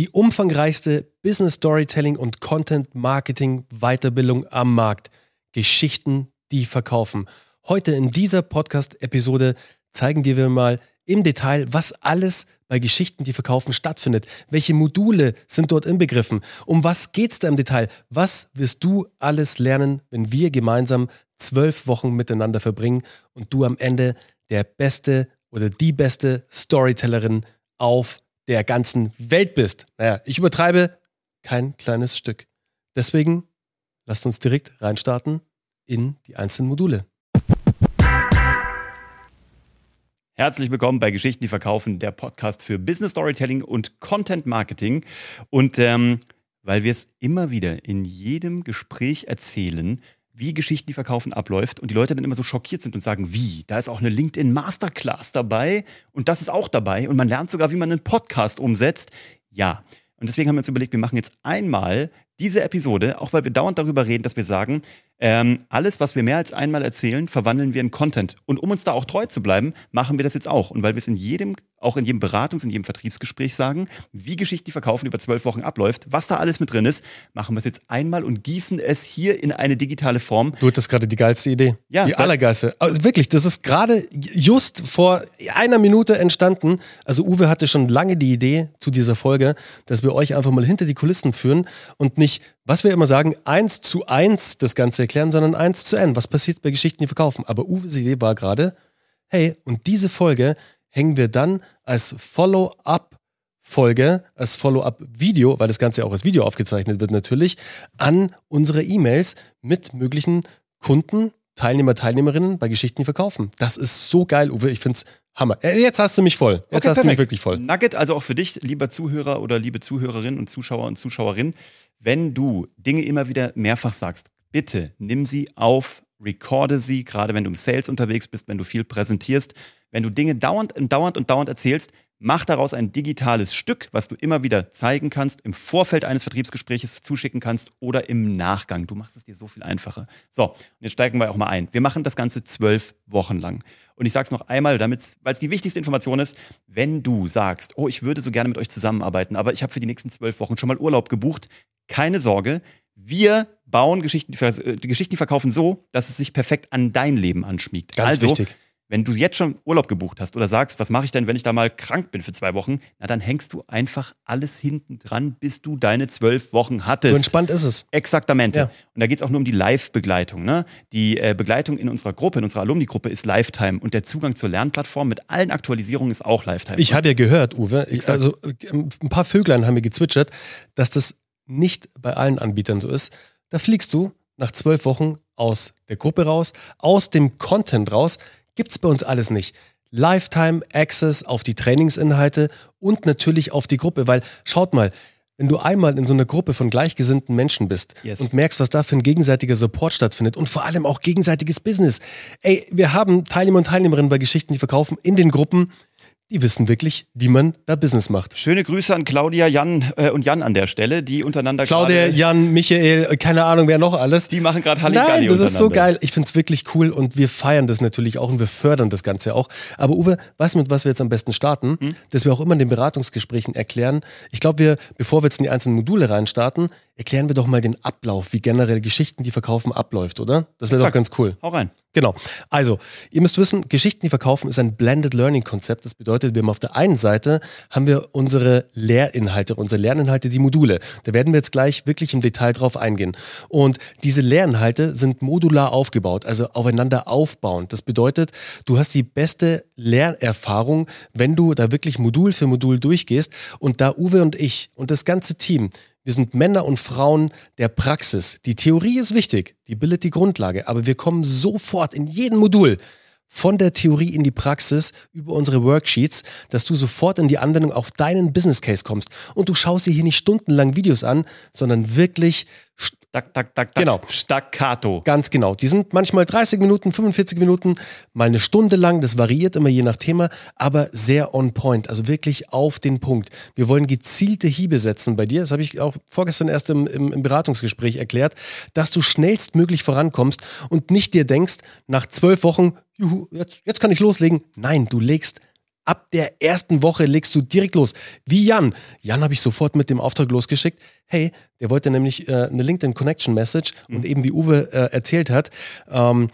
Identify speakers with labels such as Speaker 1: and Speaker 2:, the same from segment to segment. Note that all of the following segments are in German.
Speaker 1: Die umfangreichste Business Storytelling und Content Marketing Weiterbildung am Markt. Geschichten, die verkaufen. Heute in dieser Podcast-Episode zeigen dir wir mal im Detail, was alles bei Geschichten, die verkaufen, stattfindet. Welche Module sind dort inbegriffen? Um was geht es da im Detail? Was wirst du alles lernen, wenn wir gemeinsam zwölf Wochen miteinander verbringen und du am Ende der beste oder die beste Storytellerin auf der ganzen Welt bist? Naja, ich übertreibe kein kleines Stück. Deswegen lasst uns direkt reinstarten in die einzelnen Module.
Speaker 2: Herzlich willkommen bei Geschichten, die verkaufen, der Podcast für Business Storytelling und Content Marketing. Und ähm, weil wir es immer wieder in jedem Gespräch erzählen, wie Geschichten, die verkaufen, abläuft. Und die Leute dann immer so schockiert sind und sagen, wie, da ist auch eine LinkedIn Masterclass dabei und das ist auch dabei. Und man lernt sogar, wie man einen Podcast umsetzt. Ja, und deswegen haben wir uns überlegt, wir machen jetzt einmal diese Episode, auch weil wir dauernd darüber reden, dass wir sagen, ähm, alles, was wir mehr als einmal erzählen, verwandeln wir in Content. Und um uns da auch treu zu bleiben, machen wir das jetzt auch. Und weil wir es in jedem, auch in jedem Beratungs-, in jedem Vertriebsgespräch sagen, wie Geschichte, die verkaufen über zwölf Wochen abläuft, was da alles mit drin ist, machen wir es jetzt einmal und gießen es hier in eine digitale Form.
Speaker 1: Du hattest gerade die geilste Idee.
Speaker 2: Ja,
Speaker 1: die allergeilste. Also wirklich, das ist gerade just vor einer Minute entstanden. Also Uwe hatte schon lange die Idee zu dieser Folge, dass wir euch einfach mal hinter die Kulissen führen und nicht was wir immer sagen, eins zu eins das Ganze erklären, sondern eins zu n. Was passiert bei Geschichten, die verkaufen? Aber Uwe's Idee war gerade, hey, und diese Folge hängen wir dann als Follow-up Folge, als Follow-up-Video, weil das Ganze auch als Video aufgezeichnet wird natürlich, an unsere E-Mails mit möglichen Kunden, Teilnehmer, Teilnehmerinnen bei Geschichten, die verkaufen. Das ist so geil, Uwe. Ich finde es Hammer. Äh, jetzt hast du mich voll. Jetzt okay, hast perfekt. du mich wirklich voll.
Speaker 2: Nugget, also auch für dich, lieber Zuhörer oder liebe Zuhörerinnen und Zuschauer und Zuschauerinnen, wenn du Dinge immer wieder mehrfach sagst, bitte nimm sie auf, recorde sie, gerade wenn du im Sales unterwegs bist, wenn du viel präsentierst. Wenn du Dinge dauernd und dauernd und dauernd erzählst, mach daraus ein digitales Stück, was du immer wieder zeigen kannst, im Vorfeld eines Vertriebsgespräches zuschicken kannst oder im Nachgang. Du machst es dir so viel einfacher. So, und jetzt steigen wir auch mal ein. Wir machen das Ganze zwölf Wochen lang. Und ich sage es noch einmal, weil es die wichtigste Information ist, wenn du sagst, oh, ich würde so gerne mit euch zusammenarbeiten, aber ich habe für die nächsten zwölf Wochen schon mal Urlaub gebucht, keine Sorge, wir bauen Geschichten, äh, die Geschichten verkaufen so, dass es sich perfekt an dein Leben anschmiegt.
Speaker 1: Ganz also, wichtig
Speaker 2: wenn du jetzt schon Urlaub gebucht hast oder sagst, was mache ich denn, wenn ich da mal krank bin für zwei Wochen, na dann hängst du einfach alles hinten dran, bis du deine zwölf Wochen hattest.
Speaker 1: So entspannt ist es.
Speaker 2: Exaktamente. Ja. Und da geht es auch nur um die Live-Begleitung. Ne? Die äh, Begleitung in unserer Gruppe, in unserer Alumni-Gruppe ist Lifetime und der Zugang zur Lernplattform mit allen Aktualisierungen ist auch Lifetime.
Speaker 1: Ich hatte ja gehört, Uwe, ich, also ein paar Vöglein haben mir gezwitschert, dass das nicht bei allen Anbietern so ist. Da fliegst du nach zwölf Wochen aus der Gruppe raus, aus dem Content raus, Gibt es bei uns alles nicht. Lifetime Access auf die Trainingsinhalte und natürlich auf die Gruppe, weil schaut mal, wenn du einmal in so einer Gruppe von gleichgesinnten Menschen bist yes. und merkst, was da für ein gegenseitiger Support stattfindet und vor allem auch gegenseitiges Business. Ey, wir haben Teilnehmer und Teilnehmerinnen bei Geschichten, die verkaufen in den Gruppen, die wissen wirklich, wie man da Business macht.
Speaker 2: Schöne Grüße an Claudia, Jan äh, und Jan an der Stelle, die untereinander
Speaker 1: Claudia, Jan, Michael, äh, keine Ahnung, wer noch alles.
Speaker 2: Die machen gerade Halligalli
Speaker 1: Nein, das ist so geil. Ich finde es wirklich cool und wir feiern das natürlich auch und wir fördern das Ganze auch. Aber Uwe, weißt du, mit was wir jetzt am besten starten? Hm? Dass wir auch immer in den Beratungsgesprächen erklären. Ich glaube, wir, bevor wir jetzt in die einzelnen Module reinstarten, erklären wir doch mal den Ablauf, wie generell Geschichten, die verkaufen, abläuft, oder? Das wäre doch ganz cool.
Speaker 2: Hau rein.
Speaker 1: Genau. Also, ihr müsst wissen, Geschichten, die verkaufen, ist ein Blended Learning Konzept. Das bedeutet, wir haben auf der einen Seite haben wir unsere Lehrinhalte, unsere Lerninhalte, die Module. Da werden wir jetzt gleich wirklich im Detail drauf eingehen. Und diese Lehrinhalte sind modular aufgebaut, also aufeinander aufbauend. Das bedeutet, du hast die beste Lernerfahrung, wenn du da wirklich Modul für Modul durchgehst. Und da Uwe und ich und das ganze Team, wir sind Männer und Frauen der Praxis. Die Theorie ist wichtig, die bildet die Grundlage, aber wir kommen sofort in jedem Modul von der Theorie in die Praxis über unsere Worksheets, dass du sofort in die Anwendung auf deinen Business Case kommst. Und du schaust dir hier nicht stundenlang Videos an, sondern wirklich
Speaker 2: Tak, tak, tak, tak.
Speaker 1: Genau.
Speaker 2: Staccato.
Speaker 1: Ganz genau. Die sind manchmal 30 Minuten, 45 Minuten, mal eine Stunde lang. Das variiert immer je nach Thema, aber sehr on point. Also wirklich auf den Punkt. Wir wollen gezielte Hiebe setzen bei dir. Das habe ich auch vorgestern erst im, im, im Beratungsgespräch erklärt, dass du schnellstmöglich vorankommst und nicht dir denkst, nach zwölf Wochen, juhu, jetzt, jetzt kann ich loslegen. Nein, du legst Ab der ersten Woche legst du direkt los. Wie Jan. Jan habe ich sofort mit dem Auftrag losgeschickt. Hey, der wollte nämlich äh, eine LinkedIn Connection Message mhm. und eben wie Uwe äh, erzählt hat, ähm,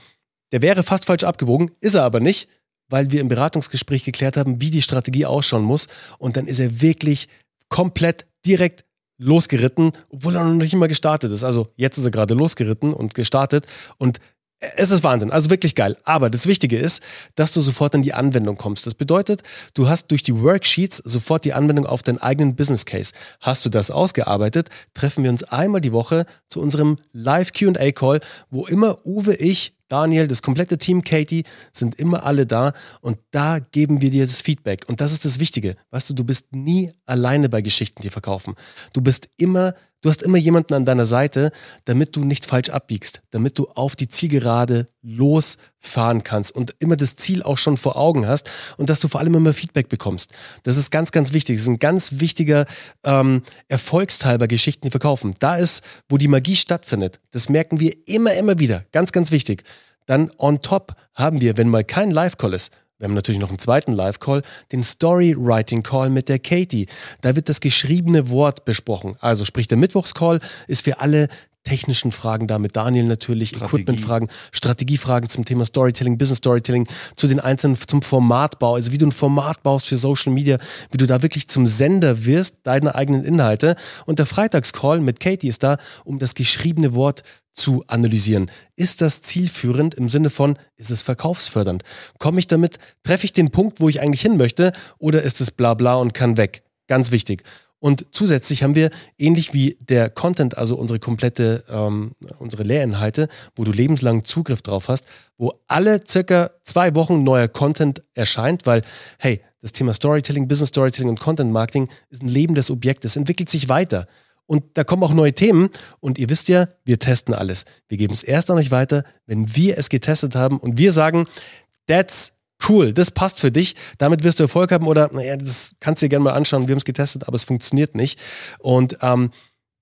Speaker 1: der wäre fast falsch abgebogen, ist er aber nicht, weil wir im Beratungsgespräch geklärt haben, wie die Strategie ausschauen muss. Und dann ist er wirklich komplett direkt losgeritten, obwohl er noch nicht mal gestartet ist. Also jetzt ist er gerade losgeritten und gestartet und es ist Wahnsinn, also wirklich geil. Aber das Wichtige ist, dass du sofort in die Anwendung kommst. Das bedeutet, du hast durch die Worksheets sofort die Anwendung auf deinen eigenen Business Case. Hast du das ausgearbeitet, treffen wir uns einmal die Woche zu unserem Live QA Call, wo immer Uwe, ich Daniel, das komplette Team Katie sind immer alle da und da geben wir dir das Feedback. Und das ist das Wichtige. Weißt du, du bist nie alleine bei Geschichten, die verkaufen. Du bist immer, du hast immer jemanden an deiner Seite, damit du nicht falsch abbiegst, damit du auf die Zielgerade losfahren kannst und immer das Ziel auch schon vor Augen hast und dass du vor allem immer Feedback bekommst. Das ist ganz, ganz wichtig. Das ist ein ganz wichtiger ähm, Erfolgsteil bei Geschichten, die verkaufen. Da ist, wo die Magie stattfindet. Das merken wir immer, immer wieder. Ganz, ganz wichtig. Dann on top haben wir, wenn mal kein Live-Call ist, wir haben natürlich noch einen zweiten Live-Call, den Story-Writing-Call mit der Katie. Da wird das geschriebene Wort besprochen. Also sprich, der Mittwochs-Call ist für alle technischen Fragen da mit Daniel natürlich, Equipment-Fragen, Strategiefragen zum Thema Storytelling, Business Storytelling, zu den einzelnen, zum Formatbau, also wie du ein Format baust für Social Media, wie du da wirklich zum Sender wirst, deiner eigenen Inhalte. Und der Freitagscall mit Katie ist da, um das geschriebene Wort zu analysieren. Ist das zielführend im Sinne von, ist es verkaufsfördernd? Komme ich damit, treffe ich den Punkt, wo ich eigentlich hin möchte, oder ist es bla bla und kann weg? Ganz wichtig. Und zusätzlich haben wir, ähnlich wie der Content, also unsere komplette, ähm, unsere Lehrinhalte, wo du lebenslang Zugriff drauf hast, wo alle circa zwei Wochen neuer Content erscheint, weil, hey, das Thema Storytelling, Business Storytelling und Content Marketing ist ein lebendes Objekt, es entwickelt sich weiter. Und da kommen auch neue Themen. Und ihr wisst ja, wir testen alles. Wir geben es erst an euch weiter, wenn wir es getestet haben und wir sagen, that's cool, das passt für dich. Damit wirst du Erfolg haben oder, naja, das kannst du dir gerne mal anschauen. Wir haben es getestet, aber es funktioniert nicht. Und ähm,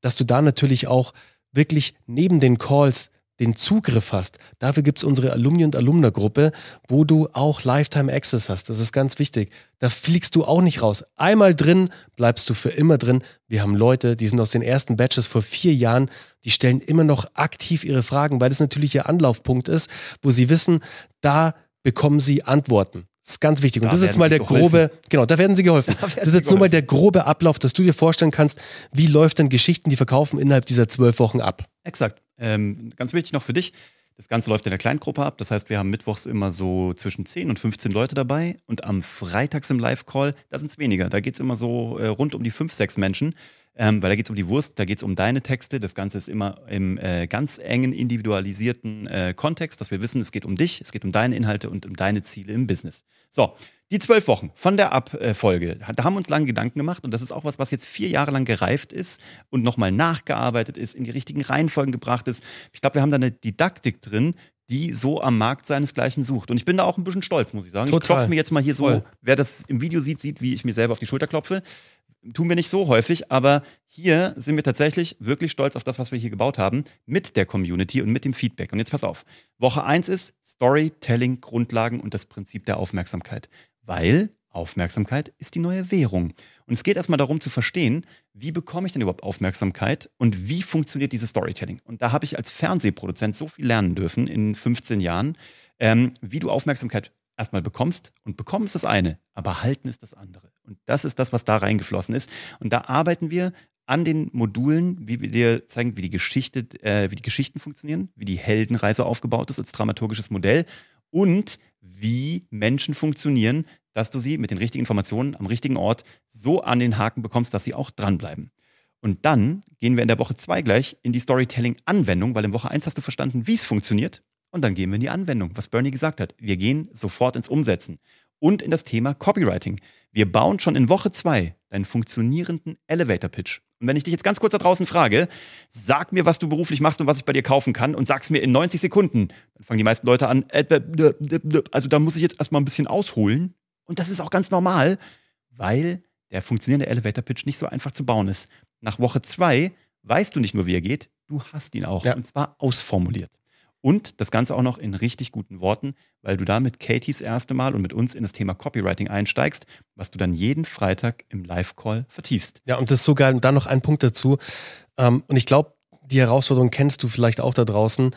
Speaker 1: dass du da natürlich auch wirklich neben den Calls den Zugriff hast. Dafür gibt es unsere Alumni- und Alumna-Gruppe, wo du auch Lifetime Access hast. Das ist ganz wichtig. Da fliegst du auch nicht raus. Einmal drin, bleibst du für immer drin. Wir haben Leute, die sind aus den ersten Batches vor vier Jahren, die stellen immer noch aktiv ihre Fragen, weil das natürlich ihr Anlaufpunkt ist, wo sie wissen, da bekommen sie Antworten. Das ist ganz wichtig. Und da das ist jetzt mal der geholfen. grobe, genau, da werden sie geholfen. Werden das ist jetzt nur mal der grobe Ablauf, dass du dir vorstellen kannst, wie läuft denn Geschichten, die verkaufen, innerhalb dieser zwölf Wochen ab.
Speaker 2: Exakt. Ähm, ganz wichtig noch für dich, das Ganze läuft in der Kleingruppe ab. Das heißt, wir haben mittwochs immer so zwischen 10 und 15 Leute dabei. Und am Freitags im Live-Call, da sind es weniger. Da geht es immer so äh, rund um die 5, 6 Menschen. Ähm, weil da geht es um die Wurst, da geht es um deine Texte. Das Ganze ist immer im äh, ganz engen, individualisierten äh, Kontext, dass wir wissen, es geht um dich, es geht um deine Inhalte und um deine Ziele im Business. So, die zwölf Wochen von der Abfolge, da haben wir uns lange Gedanken gemacht und das ist auch was, was jetzt vier Jahre lang gereift ist und nochmal nachgearbeitet ist, in die richtigen Reihenfolgen gebracht ist. Ich glaube, wir haben da eine Didaktik drin, die so am Markt seinesgleichen sucht. Und ich bin da auch ein bisschen stolz, muss ich sagen. Total. Ich klopfe mir jetzt mal hier Voll. so, wer das im Video sieht, sieht, wie ich mir selber auf die Schulter klopfe. Tun wir nicht so häufig, aber hier sind wir tatsächlich wirklich stolz auf das, was wir hier gebaut haben, mit der Community und mit dem Feedback. Und jetzt pass auf. Woche 1 ist Storytelling, Grundlagen und das Prinzip der Aufmerksamkeit weil Aufmerksamkeit ist die neue Währung. Und es geht erstmal darum zu verstehen, wie bekomme ich denn überhaupt Aufmerksamkeit und wie funktioniert dieses Storytelling. Und da habe ich als Fernsehproduzent so viel lernen dürfen in 15 Jahren, ähm, wie du Aufmerksamkeit erstmal bekommst. Und bekommen ist das eine, aber halten ist das andere. Und das ist das, was da reingeflossen ist. Und da arbeiten wir an den Modulen, wie wir dir zeigen, wie die Geschichte, äh, wie die Geschichten funktionieren, wie die Heldenreise aufgebaut ist als dramaturgisches Modell und wie Menschen funktionieren, dass du sie mit den richtigen Informationen am richtigen Ort so an den Haken bekommst, dass sie auch dranbleiben. Und dann gehen wir in der Woche 2 gleich in die Storytelling-Anwendung, weil in Woche 1 hast du verstanden, wie es funktioniert. Und dann gehen wir in die Anwendung, was Bernie gesagt hat. Wir gehen sofort ins Umsetzen und in das Thema Copywriting. Wir bauen schon in Woche 2 deinen funktionierenden Elevator Pitch. Und wenn ich dich jetzt ganz kurz da draußen frage, sag mir, was du beruflich machst und was ich bei dir kaufen kann und sag's mir in 90 Sekunden, dann fangen die meisten Leute an, äh, also da muss ich jetzt erstmal ein bisschen ausholen. Und das ist auch ganz normal, weil der funktionierende Elevator Pitch nicht so einfach zu bauen ist. Nach Woche 2 weißt du nicht nur, wie er geht, du hast ihn auch. Ja. Und zwar ausformuliert. Und das Ganze auch noch in richtig guten Worten, weil du da mit Katies erste Mal und mit uns in das Thema Copywriting einsteigst, was du dann jeden Freitag im Live-Call vertiefst.
Speaker 1: Ja, und das ist so geil. Und dann noch ein Punkt dazu. Ähm, und ich glaube, die Herausforderung kennst du vielleicht auch da draußen.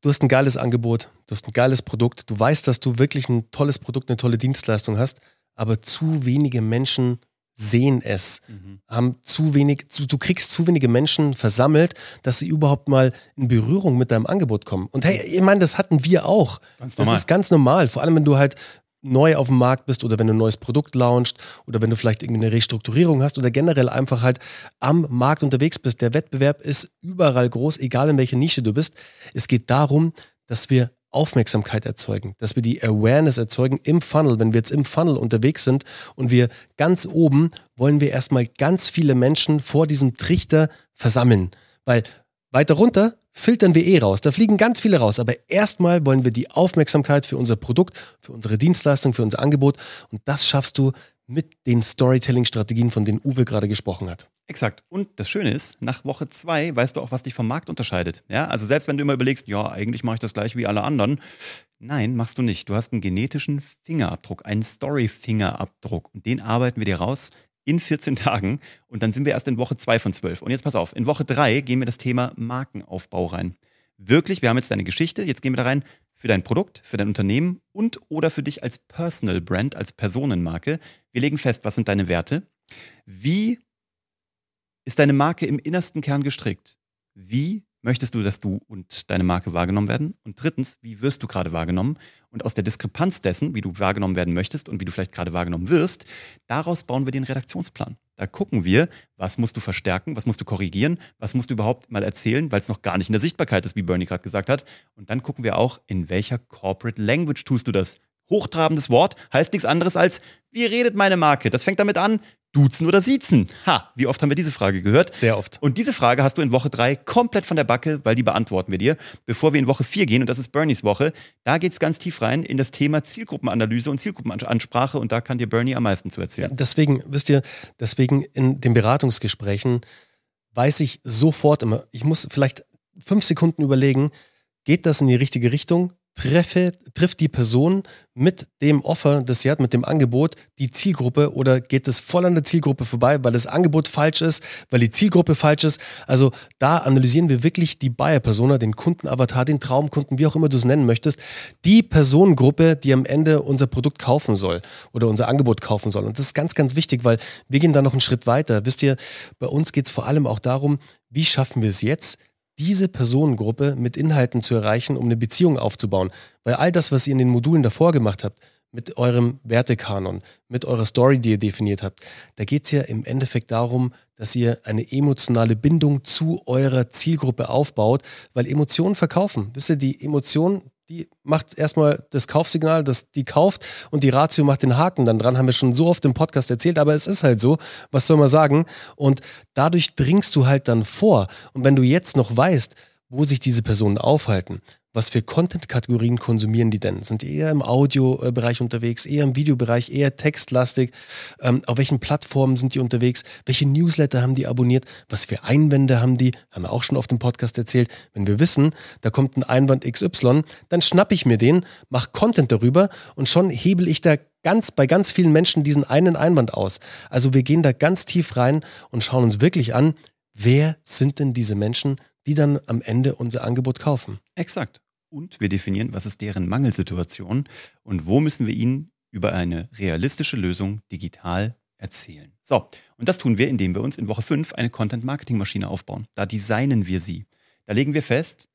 Speaker 1: Du hast ein geiles Angebot, du hast ein geiles Produkt, du weißt, dass du wirklich ein tolles Produkt, eine tolle Dienstleistung hast, aber zu wenige Menschen sehen es, mhm. haben zu wenig, zu, du kriegst zu wenige Menschen versammelt, dass sie überhaupt mal in Berührung mit deinem Angebot kommen. Und hey, ich meine, das hatten wir auch. Ganz das ist ganz normal. Vor allem, wenn du halt neu auf dem Markt bist oder wenn du ein neues Produkt launchst oder wenn du vielleicht irgendwie eine Restrukturierung hast oder generell einfach halt am Markt unterwegs bist. Der Wettbewerb ist überall groß, egal in welcher Nische du bist. Es geht darum, dass wir Aufmerksamkeit erzeugen, dass wir die Awareness erzeugen im Funnel. Wenn wir jetzt im Funnel unterwegs sind und wir ganz oben wollen wir erstmal ganz viele Menschen vor diesem Trichter versammeln. Weil weiter runter filtern wir eh raus. Da fliegen ganz viele raus. Aber erstmal wollen wir die Aufmerksamkeit für unser Produkt, für unsere Dienstleistung, für unser Angebot. Und das schaffst du mit den Storytelling-Strategien, von denen Uwe gerade gesprochen hat.
Speaker 2: Exakt. Und das Schöne ist, nach Woche zwei weißt du auch, was dich vom Markt unterscheidet. Ja, also selbst wenn du immer überlegst, ja, eigentlich mache ich das gleich wie alle anderen. Nein, machst du nicht. Du hast einen genetischen Fingerabdruck, einen Story-Fingerabdruck. Und den arbeiten wir dir raus in 14 Tagen. Und dann sind wir erst in Woche zwei von zwölf. Und jetzt pass auf, in Woche drei gehen wir das Thema Markenaufbau rein. Wirklich, wir haben jetzt deine Geschichte, jetzt gehen wir da rein für dein Produkt, für dein Unternehmen und oder für dich als Personal Brand, als Personenmarke. Wir legen fest, was sind deine Werte? Wie ist deine Marke im innersten Kern gestrickt? Wie möchtest du, dass du und deine Marke wahrgenommen werden? Und drittens, wie wirst du gerade wahrgenommen? Und aus der Diskrepanz dessen, wie du wahrgenommen werden möchtest und wie du vielleicht gerade wahrgenommen wirst, daraus bauen wir den Redaktionsplan. Da gucken wir, was musst du verstärken, was musst du korrigieren, was musst du überhaupt mal erzählen, weil es noch gar nicht in der Sichtbarkeit ist, wie Bernie gerade gesagt hat. Und dann gucken wir auch, in welcher Corporate Language tust du das. Hochtrabendes Wort heißt nichts anderes als, wie redet meine Marke? Das fängt damit an, Duzen oder Siezen? Ha, wie oft haben wir diese Frage gehört?
Speaker 1: Sehr oft.
Speaker 2: Und diese Frage hast du in Woche 3 komplett von der Backe, weil die beantworten wir dir. Bevor wir in Woche 4 gehen, und das ist Bernies Woche, da geht es ganz tief rein in das Thema Zielgruppenanalyse und Zielgruppenansprache und da kann dir Bernie am meisten zu erzählen.
Speaker 1: Ja, deswegen, wisst ihr, deswegen in den Beratungsgesprächen weiß ich sofort immer, ich muss vielleicht fünf Sekunden überlegen, geht das in die richtige Richtung? Treffe, trifft die Person mit dem Offer, das sie hat, mit dem Angebot, die Zielgruppe oder geht es voll an der Zielgruppe vorbei, weil das Angebot falsch ist, weil die Zielgruppe falsch ist. Also da analysieren wir wirklich die Buyer-Persona, den Kundenavatar, den Traumkunden, wie auch immer du es nennen möchtest, die Personengruppe, die am Ende unser Produkt kaufen soll oder unser Angebot kaufen soll. Und das ist ganz, ganz wichtig, weil wir gehen da noch einen Schritt weiter. Wisst ihr, bei uns geht es vor allem auch darum, wie schaffen wir es jetzt, diese Personengruppe mit Inhalten zu erreichen, um eine Beziehung aufzubauen. Weil all das, was ihr in den Modulen davor gemacht habt, mit eurem Wertekanon, mit eurer Story, die ihr definiert habt, da geht es ja im Endeffekt darum, dass ihr eine emotionale Bindung zu eurer Zielgruppe aufbaut, weil Emotionen verkaufen. Wisst ihr, die Emotionen, die macht erstmal das Kaufsignal, das die kauft und die Ratio macht den Haken dann dran, haben wir schon so oft im Podcast erzählt, aber es ist halt so, was soll man sagen? Und dadurch dringst du halt dann vor. Und wenn du jetzt noch weißt, wo sich diese Personen aufhalten, was für Content-Kategorien konsumieren die denn? Sind die eher im Audiobereich unterwegs, eher im Videobereich, eher textlastig? Ähm, auf welchen Plattformen sind die unterwegs? Welche Newsletter haben die abonniert? Was für Einwände haben die? Haben wir auch schon auf dem Podcast erzählt. Wenn wir wissen, da kommt ein Einwand XY, dann schnappe ich mir den, mache Content darüber und schon hebel ich da ganz bei ganz vielen Menschen diesen einen Einwand aus. Also wir gehen da ganz tief rein und schauen uns wirklich an, wer sind denn diese Menschen, die dann am Ende unser Angebot kaufen.
Speaker 2: Exakt. Und wir definieren, was ist deren Mangelsituation und wo müssen wir ihnen über eine realistische Lösung digital erzählen. So, und das tun wir, indem wir uns in Woche 5 eine Content-Marketing-Maschine aufbauen. Da designen wir sie. Da legen wir fest,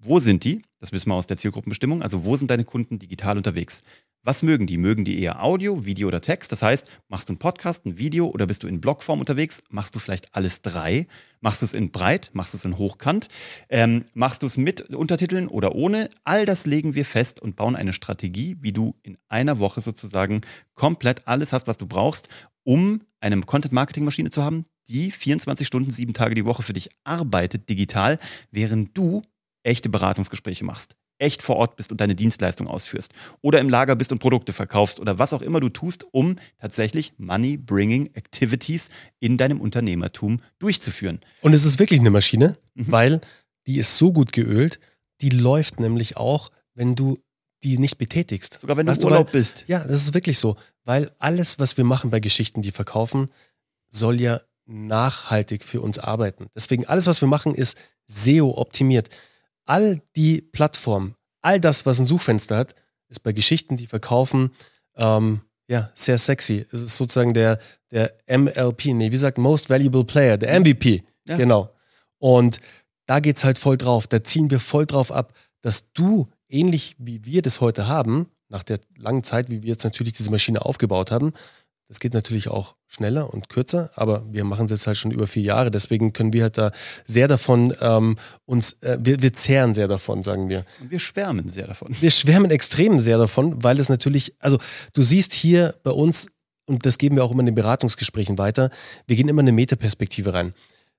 Speaker 2: wo sind die? Das wissen wir aus der Zielgruppenbestimmung. Also wo sind deine Kunden digital unterwegs? Was mögen die? Mögen die eher Audio, Video oder Text? Das heißt, machst du einen Podcast, ein Video oder bist du in Blogform unterwegs? Machst du vielleicht alles drei? Machst du es in breit? Machst du es in hochkant? Ähm, machst du es mit Untertiteln oder ohne? All das legen wir fest und bauen eine Strategie, wie du in einer Woche sozusagen komplett alles hast, was du brauchst, um eine Content-Marketing-Maschine zu haben, die 24 Stunden, sieben Tage die Woche für dich arbeitet, digital, während du echte Beratungsgespräche machst echt vor Ort bist und deine Dienstleistung ausführst oder im Lager bist und Produkte verkaufst oder was auch immer du tust, um tatsächlich Money-Bringing Activities in deinem Unternehmertum durchzuführen.
Speaker 1: Und es ist wirklich eine Maschine, mhm. weil die ist so gut geölt, die läuft nämlich auch, wenn du die nicht betätigst.
Speaker 2: Sogar wenn du
Speaker 1: Weißt
Speaker 2: im
Speaker 1: du,
Speaker 2: Urlaub
Speaker 1: weil-
Speaker 2: bist.
Speaker 1: Ja, das ist wirklich so. Weil alles, was wir machen bei Geschichten, die verkaufen, soll ja nachhaltig für uns arbeiten. Deswegen alles, was wir machen, ist SEO-optimiert. All die Plattformen, all das, was ein Suchfenster hat, ist bei Geschichten, die verkaufen, ähm, ja, sehr sexy. Es ist sozusagen der, der MLP, nee, wie sagt Most Valuable Player, der MVP.
Speaker 2: Ja.
Speaker 1: Genau. Und da geht's halt voll drauf. Da ziehen wir voll drauf ab, dass du, ähnlich wie wir das heute haben, nach der langen Zeit, wie wir jetzt natürlich diese Maschine aufgebaut haben, das geht natürlich auch schneller und kürzer, aber wir machen es jetzt halt schon über vier Jahre. Deswegen können wir halt da sehr davon ähm, uns, äh, wir, wir zehren sehr davon, sagen wir.
Speaker 2: Und wir schwärmen sehr davon.
Speaker 1: Wir schwärmen extrem sehr davon, weil es natürlich, also du siehst hier bei uns, und das geben wir auch immer in den Beratungsgesprächen weiter, wir gehen immer in eine Metaperspektive rein.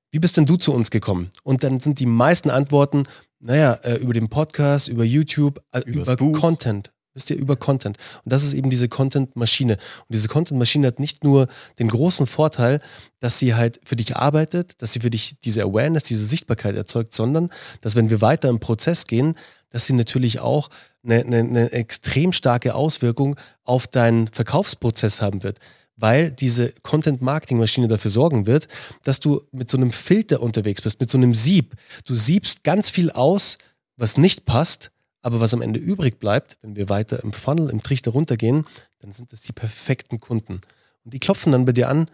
Speaker 1: Wie bist denn du zu uns gekommen? Und dann sind die meisten Antworten, naja, äh, über den Podcast, über YouTube, äh, über. Content. Wisst ihr, über Content. Und das ist eben diese Content-Maschine. Und diese Content-Maschine hat nicht nur den großen Vorteil, dass sie halt für dich arbeitet, dass sie für dich diese Awareness, diese Sichtbarkeit erzeugt, sondern dass wenn wir weiter im Prozess gehen, dass sie natürlich auch eine, eine, eine extrem starke Auswirkung auf deinen Verkaufsprozess haben wird. Weil diese Content-Marketing-Maschine dafür sorgen wird, dass du mit so einem Filter unterwegs bist, mit so einem Sieb. Du siebst ganz viel aus, was nicht passt, aber was am Ende übrig bleibt, wenn wir weiter im Funnel, im Trichter runtergehen, dann sind es die perfekten Kunden. Und die klopfen dann bei dir an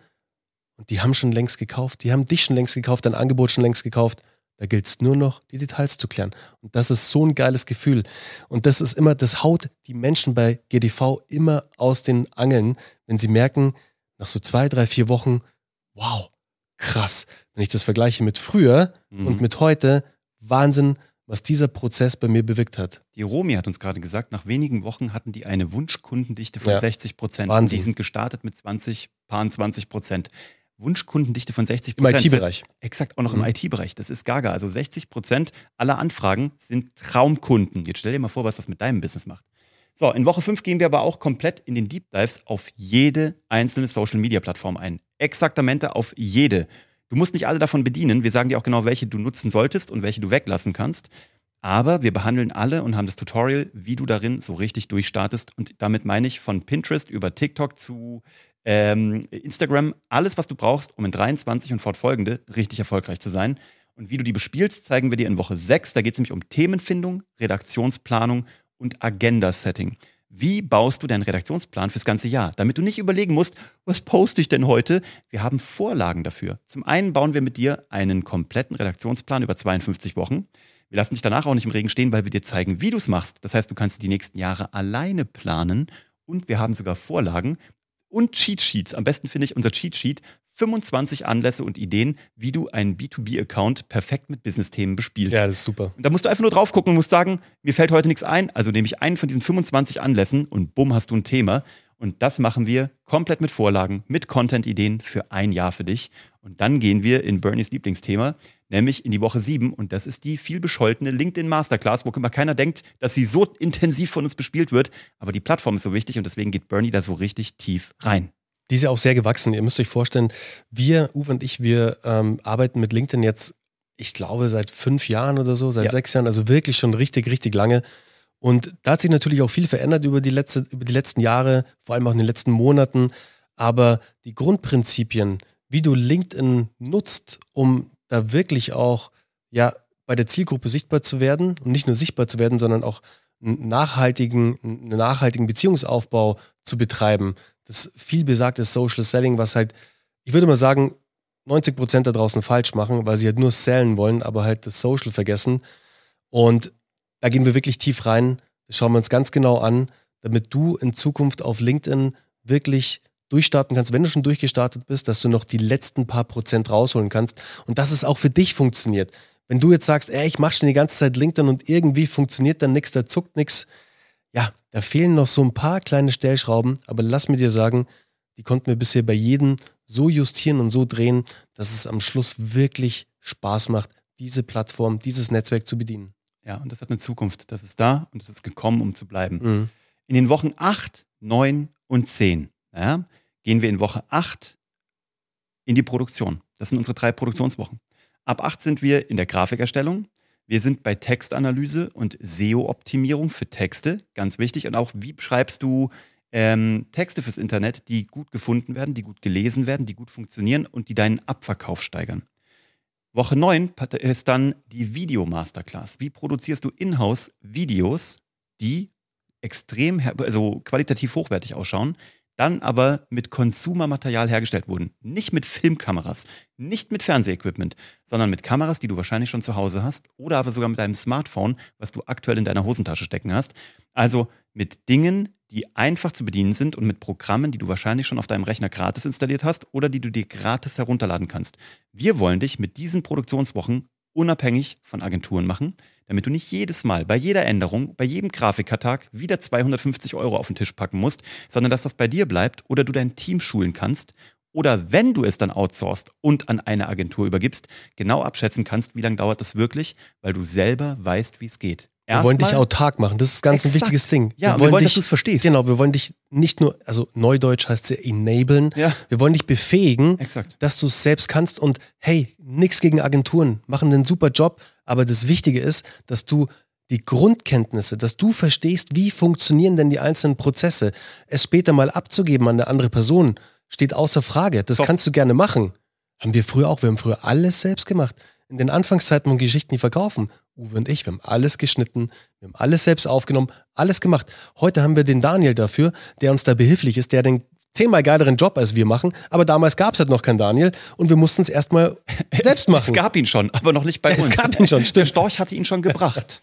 Speaker 1: und die haben schon längst gekauft, die haben dich schon längst gekauft, dein Angebot schon längst gekauft. Da gilt es nur noch, die Details zu klären. Und das ist so ein geiles Gefühl. Und das ist immer, das haut die Menschen bei GDV immer aus den Angeln, wenn sie merken, nach so zwei, drei, vier Wochen, wow, krass. Wenn ich das vergleiche mit früher
Speaker 2: Mhm.
Speaker 1: und mit heute, Wahnsinn, was dieser Prozess bei mir bewirkt hat.
Speaker 2: Die Romi hat uns gerade gesagt, nach wenigen Wochen hatten die eine Wunschkundendichte von
Speaker 1: Ja.
Speaker 2: 60 Prozent. Und
Speaker 1: Wahnsinn.
Speaker 2: die sind gestartet mit 20, paar 20 Prozent. Wunschkundendichte von 60
Speaker 1: Im
Speaker 2: Prozent.
Speaker 1: IT-Bereich.
Speaker 2: Exakt, auch noch im
Speaker 1: Mhm.
Speaker 2: IT-Bereich. Das ist gaga. Also 60 Prozent aller Anfragen sind Traumkunden. Jetzt stell dir mal vor, was das mit deinem Business macht. So, in Woche 5 gehen wir aber auch komplett in den Deep Dives auf jede einzelne Social-Media-Plattform ein. Exaktamente auf jede. Du musst nicht alle davon bedienen. Wir sagen dir auch genau, welche du nutzen solltest und welche du weglassen kannst. Aber wir behandeln alle und haben das Tutorial, wie du darin so richtig durchstartest. Und damit meine ich von Pinterest über TikTok zu ähm, Instagram, alles, was du brauchst, um in 23 und fortfolgende richtig erfolgreich zu sein. Und wie du die bespielst, zeigen wir dir in Woche 6. Da geht es nämlich um Themenfindung, Redaktionsplanung und Agenda-Setting. Wie baust du deinen Redaktionsplan fürs ganze Jahr, damit du nicht überlegen musst, was poste ich denn heute? Wir haben Vorlagen dafür. Zum einen bauen wir mit dir einen kompletten Redaktionsplan über 52 Wochen. Wir lassen dich danach auch nicht im Regen stehen, weil wir dir zeigen, wie du es machst. Das heißt, du kannst die nächsten Jahre alleine planen und wir haben sogar Vorlagen und Cheat Sheets. Am besten finde ich unser Cheat Sheet. 25 Anlässe und Ideen, wie du einen B2B-Account perfekt mit Business-Themen bespielst.
Speaker 1: Ja, das ist super.
Speaker 2: Und da musst du einfach nur drauf gucken und musst sagen, mir fällt heute nichts ein. Also nehme ich einen von diesen 25 Anlässen und bumm, hast du ein Thema. Und das machen wir komplett mit Vorlagen, mit Content-Ideen für ein Jahr für dich. Und dann gehen wir in Bernies Lieblingsthema, nämlich in die Woche 7. Und das ist die viel bescholtene LinkedIn Masterclass, wo immer keiner denkt, dass sie so intensiv von uns bespielt wird. Aber die Plattform ist so wichtig und deswegen geht Bernie da so richtig tief rein.
Speaker 1: Die ist ja auch sehr gewachsen. Ihr müsst euch vorstellen, wir, Uwe und ich, wir ähm, arbeiten mit LinkedIn jetzt, ich glaube, seit fünf Jahren oder so, seit
Speaker 2: Ja.
Speaker 1: sechs Jahren, also wirklich schon richtig, richtig lange. Und da hat sich natürlich auch viel verändert über die, letzte, über die letzten Jahre, vor allem auch in den letzten Monaten. Aber die Grundprinzipien, wie du LinkedIn nutzt, um da wirklich auch ja, bei der Zielgruppe sichtbar zu werden und nicht nur sichtbar zu werden, sondern auch einen nachhaltigen, einen nachhaltigen Beziehungsaufbau zu betreiben. Das viel besagte Social Selling, was halt, ich würde mal sagen, 90 Prozent da draußen falsch machen, weil sie halt nur sellen wollen, aber halt das Social vergessen. Und da gehen wir wirklich tief rein. Das schauen wir uns ganz genau an, damit du in Zukunft auf LinkedIn wirklich durchstarten kannst, wenn du schon durchgestartet bist, dass du noch die letzten paar Prozent rausholen kannst und dass es auch für dich funktioniert. Wenn du jetzt sagst, ey, ich mache schon die ganze Zeit LinkedIn und irgendwie funktioniert dann nichts, da zuckt nichts, ja, da fehlen noch so ein paar kleine Stellschrauben, aber lass mir dir sagen, die konnten wir bisher bei jedem so justieren und so drehen, dass es am Schluss wirklich Spaß macht, diese Plattform, dieses Netzwerk zu bedienen.
Speaker 2: Ja, und das hat eine Zukunft. Das ist da und es ist gekommen, um zu bleiben.
Speaker 1: Mhm.
Speaker 2: In den Wochen 8, 9 und 10 ja, gehen wir in Woche 8 in die Produktion. Das sind unsere drei Produktionswochen. Ab 8 sind wir in der Grafikerstellung. Wir sind bei Textanalyse und SEO-Optimierung für Texte, ganz wichtig. Und auch, wie schreibst du ähm, Texte fürs Internet, die gut gefunden werden, die gut gelesen werden, die gut funktionieren und die deinen Abverkauf steigern. Woche 9 ist dann die Video-Masterclass. Wie produzierst du in-house Videos, die extrem, also qualitativ hochwertig ausschauen, dann aber mit Konsumermaterial hergestellt wurden. Nicht mit Filmkameras, nicht mit Fernsehequipment, sondern mit Kameras, die du wahrscheinlich schon zu Hause hast oder aber sogar mit deinem Smartphone, was du aktuell in deiner Hosentasche stecken hast. Also mit Dingen, die einfach zu bedienen sind und mit Programmen, die du wahrscheinlich schon auf deinem Rechner gratis installiert hast oder die du dir gratis herunterladen kannst. Wir wollen dich mit diesen Produktionswochen unabhängig von Agenturen machen damit du nicht jedes Mal bei jeder Änderung, bei jedem Grafikkartag wieder 250 Euro auf den Tisch packen musst, sondern dass das bei dir bleibt oder du dein Team schulen kannst oder wenn du es dann outsourcest und an eine Agentur übergibst, genau abschätzen kannst, wie lange dauert das wirklich, weil du selber weißt, wie es geht.
Speaker 1: Wir wollen dich autark machen. Das ist ganz Exakt. ein wichtiges Ding.
Speaker 2: Ja, wir wollen, wir wollen dich, dass du es verstehst.
Speaker 1: Genau, wir wollen dich nicht nur, also Neudeutsch heißt es ja enablen. Ja. Wir wollen dich befähigen, Exakt. dass du es selbst kannst und hey, nichts gegen Agenturen, machen einen super Job. Aber das Wichtige ist, dass du die Grundkenntnisse, dass du verstehst, wie funktionieren denn die einzelnen Prozesse. Es später mal abzugeben an eine andere Person, steht außer Frage. Das Top. kannst du gerne machen. Haben wir früher auch. Wir haben früher alles selbst gemacht. In den Anfangszeiten von Geschichten, die verkaufen. Uwe und ich, wir haben alles geschnitten, wir haben alles selbst aufgenommen, alles gemacht. Heute haben wir den Daniel dafür, der uns da behilflich ist, der den zehnmal geileren Job als wir machen, aber damals gab es halt noch keinen Daniel und wir mussten es erstmal selbst machen.
Speaker 2: Es gab ihn schon, aber noch nicht bei uns.
Speaker 1: Es gab ihn schon,
Speaker 2: stimmt. Der Storch hatte ihn schon gebracht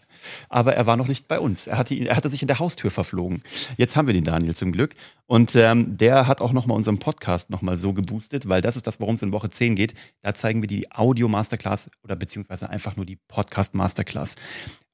Speaker 2: aber er war noch nicht bei uns. Er hatte, er hatte sich in der Haustür verflogen. Jetzt haben wir den Daniel zum Glück. Und ähm, der hat auch nochmal unseren Podcast nochmal so geboostet, weil das ist das, worum es in Woche 10 geht. Da zeigen wir die Audio Masterclass oder beziehungsweise einfach nur die Podcast Masterclass.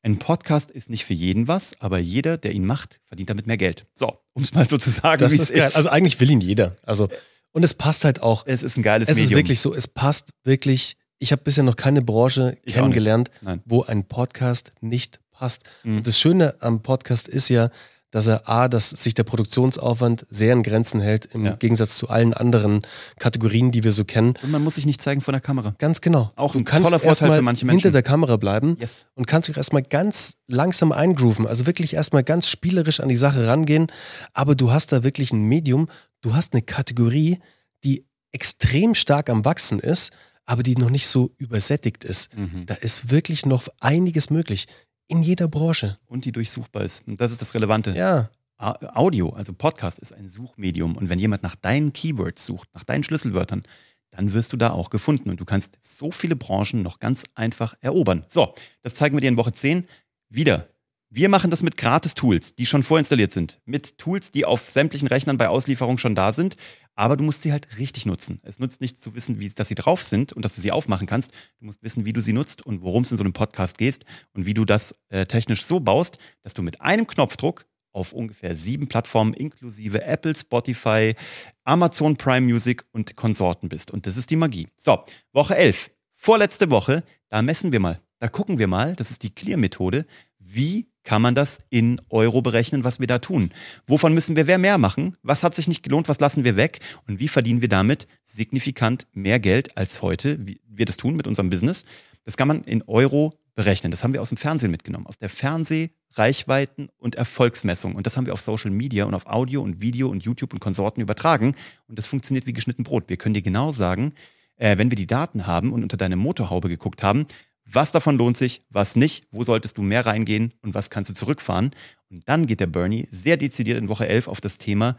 Speaker 2: Ein Podcast ist nicht für jeden was, aber jeder, der ihn macht, verdient damit mehr Geld. So, um es mal so zu sagen,
Speaker 1: das ist, geil. ist. Also eigentlich will ihn jeder. Also und es passt halt auch.
Speaker 2: Es ist ein geiles
Speaker 1: es
Speaker 2: Medium.
Speaker 1: Es ist wirklich so, es passt wirklich. Ich habe bisher noch keine Branche ich kennengelernt, wo ein Podcast nicht passt. Mhm. Und das Schöne am Podcast ist ja, dass er A, dass sich der Produktionsaufwand sehr in Grenzen hält, im ja. Gegensatz zu allen anderen Kategorien, die wir so kennen.
Speaker 2: Und man muss sich nicht zeigen vor der Kamera.
Speaker 1: Ganz genau.
Speaker 2: Auch du ein kannst toller Vorteil für manche Menschen.
Speaker 1: hinter der Kamera bleiben yes. und kannst dich erstmal ganz langsam eingrooven. Also wirklich erstmal ganz spielerisch an die Sache rangehen. Aber du hast da wirklich ein Medium, du hast eine Kategorie, die extrem stark am Wachsen ist, aber die noch nicht so übersättigt ist. Mhm. Da ist wirklich noch einiges möglich. In jeder Branche.
Speaker 2: Und die durchsuchbar ist. Und das ist das Relevante.
Speaker 1: Ja.
Speaker 2: Audio, also Podcast, ist ein Suchmedium. Und wenn jemand nach deinen Keywords sucht, nach deinen Schlüsselwörtern, dann wirst du da auch gefunden. Und du kannst so viele Branchen noch ganz einfach erobern. So, das zeigen wir dir in Woche 10. Wieder wir machen das mit Gratis-Tools, die schon vorinstalliert sind. Mit Tools, die auf sämtlichen Rechnern bei Auslieferung schon da sind. Aber du musst sie halt richtig nutzen. Es nutzt nicht zu wissen, wie, dass sie drauf sind und dass du sie aufmachen kannst. Du musst wissen, wie du sie nutzt und worum es in so einem Podcast geht und wie du das äh, technisch so baust, dass du mit einem Knopfdruck auf ungefähr sieben Plattformen inklusive Apple, Spotify, Amazon Prime Music und Konsorten bist. Und das ist die Magie. So, Woche 11. Vorletzte Woche, da messen wir mal. Da gucken wir mal, das ist die Clear-Methode, wie kann man das in Euro berechnen, was wir da tun. Wovon müssen wir wer mehr machen? Was hat sich nicht gelohnt? Was lassen wir weg? Und wie verdienen wir damit signifikant mehr Geld als heute, wie wir das tun mit unserem Business? Das kann man in Euro berechnen. Das haben wir aus dem Fernsehen mitgenommen, aus der Fernseh- Reichweiten und Erfolgsmessung. Und das haben wir auf Social Media und auf Audio und Video und YouTube und Konsorten übertragen. Und das funktioniert wie geschnitten Brot. Wir können dir genau sagen, äh, wenn wir die Daten haben und unter deine Motorhaube geguckt haben, was davon lohnt sich, was nicht, wo solltest du mehr reingehen und was kannst du zurückfahren. Und dann geht der Bernie sehr dezidiert in Woche 11 auf das Thema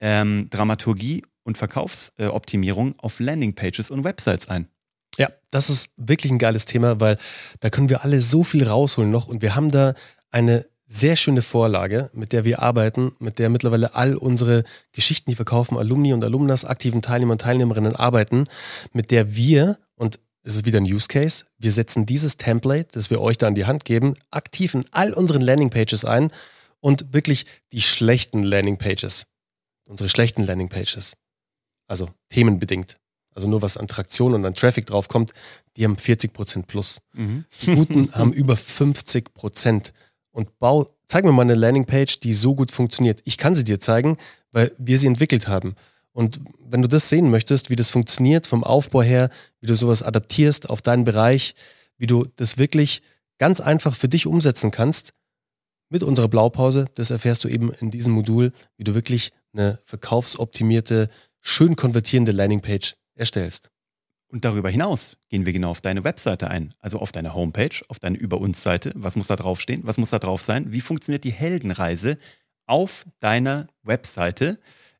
Speaker 2: ähm, Dramaturgie und Verkaufsoptimierung äh, auf Landingpages und Websites ein.
Speaker 1: Ja, das ist wirklich ein geiles Thema, weil da können wir alle so viel rausholen noch und wir haben da eine sehr schöne Vorlage, mit der wir arbeiten, mit der mittlerweile all unsere Geschichten, die verkaufen, Alumni und Alumnas, aktiven Teilnehmer und Teilnehmerinnen arbeiten, mit der wir, und es ist wieder ein Use Case. Wir setzen dieses Template, das wir euch da an die Hand geben, aktiv in all unseren Landingpages ein und wirklich die schlechten Landingpages, unsere schlechten Landingpages, also themenbedingt, also nur was an Traktion und an Traffic draufkommt, die haben 40% plus. Mhm. Die guten haben über 50%. Und bau, zeig mir mal eine Landingpage, die so gut funktioniert. Ich kann sie dir zeigen, weil wir sie entwickelt haben. Und wenn du das sehen möchtest, wie das funktioniert vom Aufbau her, wie du sowas adaptierst auf deinen Bereich, wie du das wirklich ganz einfach für dich umsetzen kannst mit unserer Blaupause, das erfährst du eben in diesem Modul, wie du wirklich eine verkaufsoptimierte, schön konvertierende Landingpage erstellst.
Speaker 2: Und darüber hinaus gehen wir genau auf deine Webseite ein, also auf deine Homepage, auf deine Über uns Seite. Was muss da draufstehen? Was muss da drauf sein? Wie funktioniert die Heldenreise auf deiner Webseite?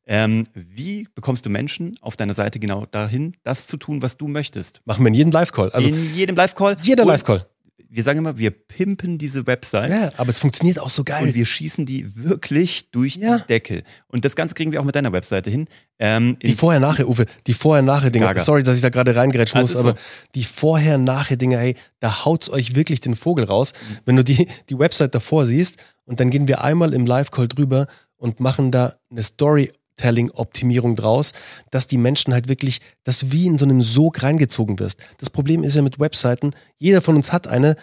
Speaker 2: Ähm, wie bekommst du Menschen auf deiner Seite genau dahin, das zu tun, was du möchtest?
Speaker 1: Machen wir in jedem Live-Call.
Speaker 2: Also in jedem Live-Call.
Speaker 1: Jeder Live-Call
Speaker 2: wir sagen immer, wir pimpen diese Websites.
Speaker 1: Ja, aber es funktioniert auch so geil.
Speaker 2: Und wir schießen die wirklich durch ja. die Decke. Und das Ganze kriegen wir auch mit deiner Webseite hin.
Speaker 1: Ähm, die Vorher-Nachher, Uwe, die Vorher-Nachher-Dinge. Sorry, dass ich da gerade reingerätschen muss, aber so. die Vorher-Nachher-Dinge, hey, da haut's euch wirklich den Vogel raus. Mhm. Wenn du die, die Website davor siehst und dann gehen wir einmal im Live-Call drüber und machen da eine Story Storytelling-Optimierung draus, dass die Menschen halt wirklich, dass du wie in so einem Sog reingezogen wirst. Das Problem ist ja mit Webseiten, jeder von uns hat eine,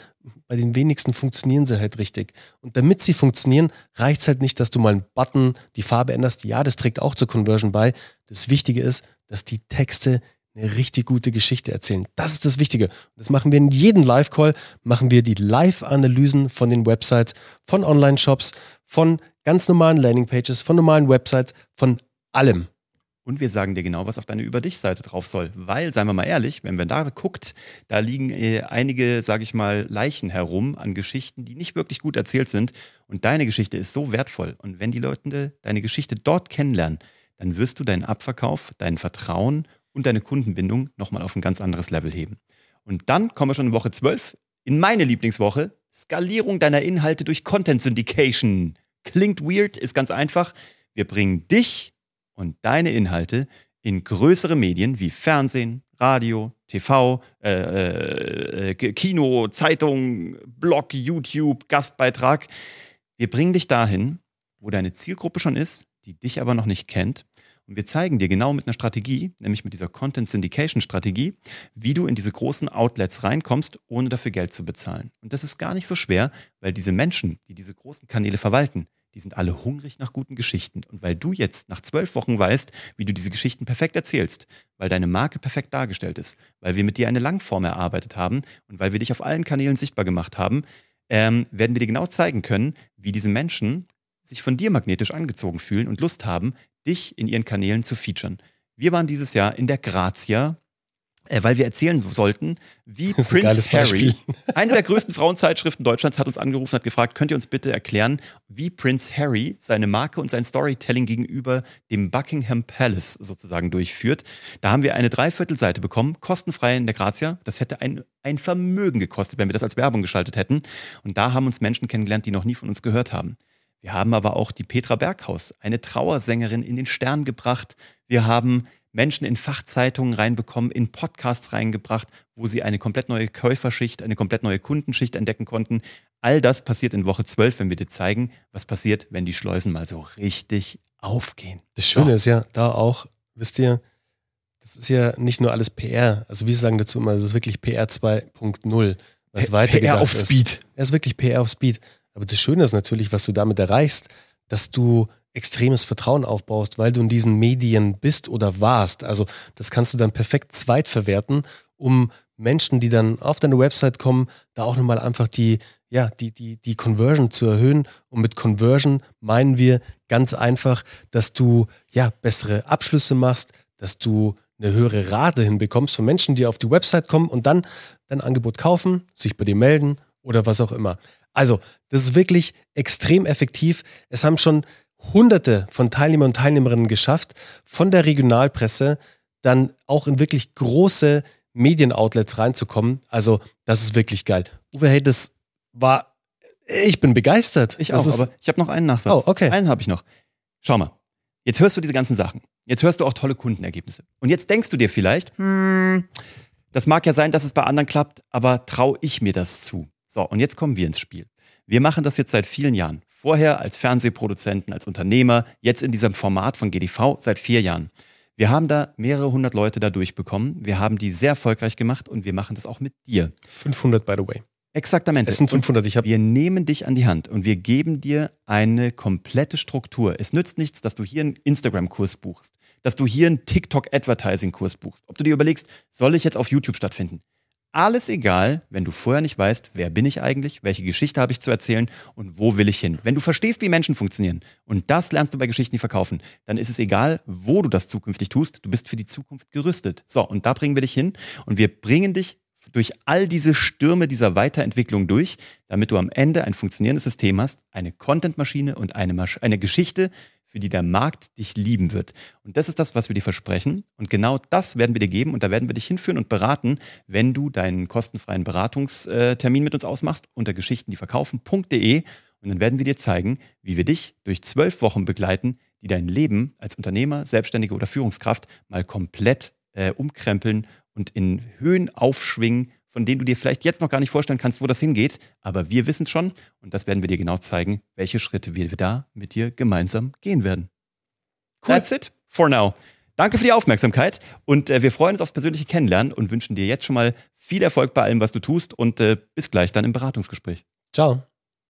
Speaker 1: bei den wenigsten funktionieren sie halt richtig. Und damit sie funktionieren, reicht es halt nicht, dass du mal einen Button, die Farbe änderst. Ja, das trägt auch zur Conversion bei. Das Wichtige ist, dass die Texte eine richtig gute Geschichte erzählen. Das ist das Wichtige. Das machen wir in jedem Live-Call, machen wir die Live-Analysen von den Websites, von Online-Shops, von ganz normalen Landing-Pages, von normalen Websites, von allem.
Speaker 2: Und wir sagen dir genau, was auf deine Über dich-Seite drauf soll. Weil, seien wir mal ehrlich, wenn man da guckt, da liegen äh, einige, sage ich mal, Leichen herum an Geschichten, die nicht wirklich gut erzählt sind. Und deine Geschichte ist so wertvoll. Und wenn die Leute deine Geschichte dort kennenlernen, dann wirst du deinen Abverkauf, dein Vertrauen und deine Kundenbindung nochmal auf ein ganz anderes Level heben. Und dann kommen wir schon in Woche 12 in meine Lieblingswoche. Skalierung deiner Inhalte durch Content Syndication. Klingt weird, ist ganz einfach. Wir bringen dich und deine Inhalte in größere Medien wie Fernsehen, Radio, TV, äh, äh, Kino, Zeitung, Blog, YouTube, Gastbeitrag. Wir bringen dich dahin, wo deine Zielgruppe schon ist, die dich aber noch nicht kennt. Und wir zeigen dir genau mit einer Strategie, nämlich mit dieser Content Syndication Strategie, wie du in diese großen Outlets reinkommst, ohne dafür Geld zu bezahlen. Und das ist gar nicht so schwer, weil diese Menschen, die diese großen Kanäle verwalten, die sind alle hungrig nach guten Geschichten. Und weil du jetzt nach zwölf Wochen weißt, wie du diese Geschichten perfekt erzählst, weil deine Marke perfekt dargestellt ist, weil wir mit dir eine Langform erarbeitet haben und weil wir dich auf allen Kanälen sichtbar gemacht haben, ähm, werden wir dir genau zeigen können, wie diese Menschen sich von dir magnetisch angezogen fühlen und Lust haben, dich in ihren Kanälen zu featuren. Wir waren dieses Jahr in der Grazia weil wir erzählen sollten, wie Prince Harry, eine der größten Frauenzeitschriften Deutschlands, hat uns angerufen, hat gefragt, könnt ihr uns bitte erklären, wie Prince Harry seine Marke und sein Storytelling gegenüber dem Buckingham Palace sozusagen durchführt. Da haben wir eine Dreiviertelseite bekommen, kostenfrei in der Grazia. Das hätte ein, ein Vermögen gekostet, wenn wir das als Werbung geschaltet hätten. Und da haben uns Menschen kennengelernt, die noch nie von uns gehört haben. Wir haben aber auch die Petra Berghaus, eine Trauersängerin, in den Stern gebracht. Wir haben Menschen in Fachzeitungen reinbekommen, in Podcasts reingebracht, wo sie eine komplett neue Käuferschicht, eine komplett neue Kundenschicht entdecken konnten. All das passiert in Woche 12, wenn wir dir zeigen, was passiert, wenn die Schleusen mal so richtig aufgehen.
Speaker 1: Das Schöne so. ist ja da auch, wisst ihr, das ist ja nicht nur alles PR. Also wir sagen dazu immer, es ist wirklich PR 2.0, was weitergedacht
Speaker 2: PR auf
Speaker 1: ist.
Speaker 2: Speed.
Speaker 1: Es ist wirklich PR auf Speed. Aber das Schöne ist natürlich, was du damit erreichst, dass du extremes Vertrauen aufbaust, weil du in diesen Medien bist oder warst. Also das kannst du dann perfekt zweitverwerten, um Menschen, die dann auf deine Website kommen, da auch nochmal einfach die, ja, die, die, die Conversion zu erhöhen. Und mit Conversion meinen wir ganz einfach, dass du ja bessere Abschlüsse machst, dass du eine höhere Rate hinbekommst von Menschen, die auf die Website kommen und dann dein Angebot kaufen, sich bei dir melden oder was auch immer. Also, das ist wirklich extrem effektiv. Es haben schon hunderte von Teilnehmern und Teilnehmerinnen geschafft, von der Regionalpresse dann auch in wirklich große Medienoutlets reinzukommen. Also, das ist wirklich geil. Uwe, hey, das war, ich bin begeistert.
Speaker 2: Ich
Speaker 1: das
Speaker 2: auch, aber ich habe noch einen Nachsatz.
Speaker 1: Oh, okay.
Speaker 2: Einen habe ich noch. Schau mal. Jetzt hörst du diese ganzen Sachen. Jetzt hörst du auch tolle Kundenergebnisse. Und jetzt denkst du dir vielleicht, hm, das mag ja sein, dass es bei anderen klappt, aber traue ich mir das zu? So, und jetzt kommen wir ins Spiel. Wir machen das jetzt seit vielen Jahren. Vorher als Fernsehproduzenten, als Unternehmer, jetzt in diesem Format von GDV seit vier Jahren. Wir haben da mehrere hundert Leute da durchbekommen. Wir haben die sehr erfolgreich gemacht und wir machen das auch mit dir.
Speaker 1: 500, by the way.
Speaker 2: Exaktamente.
Speaker 1: Es sind 500. Ich
Speaker 2: wir nehmen dich an die Hand und wir geben dir eine komplette Struktur. Es nützt nichts, dass du hier einen Instagram-Kurs buchst, dass du hier einen TikTok-Advertising-Kurs buchst. Ob du dir überlegst, soll ich jetzt auf YouTube stattfinden? Alles egal, wenn du vorher nicht weißt, wer bin ich eigentlich, welche Geschichte habe ich zu erzählen und wo will ich hin. Wenn du verstehst, wie Menschen funktionieren und das lernst du bei Geschichten, die verkaufen, dann ist es egal, wo du das zukünftig tust. Du bist für die Zukunft gerüstet. So, und da bringen wir dich hin und wir bringen dich durch all diese Stürme dieser Weiterentwicklung durch, damit du am Ende ein funktionierendes System hast, eine Content-Maschine und eine, Masch eine Geschichte, für die der Markt dich lieben wird. Und das ist das, was wir dir versprechen. Und genau das werden wir dir geben und da werden wir dich hinführen und beraten, wenn du deinen kostenfreien Beratungstermin mit uns ausmachst unter geschichtendieverkaufen.de und dann werden wir dir zeigen, wie wir dich durch zwölf Wochen begleiten, die dein Leben als Unternehmer, Selbstständige oder Führungskraft mal komplett äh, umkrempeln und in Höhen aufschwingen, von denen du dir vielleicht jetzt noch gar nicht vorstellen kannst, wo das hingeht. Aber wir wissen schon und das werden wir dir genau zeigen, welche Schritte wir da mit dir gemeinsam gehen werden. Cool. That's it for now. Danke für die Aufmerksamkeit und äh, wir freuen uns aufs persönliche Kennenlernen und wünschen dir jetzt schon mal viel Erfolg bei allem, was du tust und äh, bis gleich dann im Beratungsgespräch.
Speaker 1: Ciao.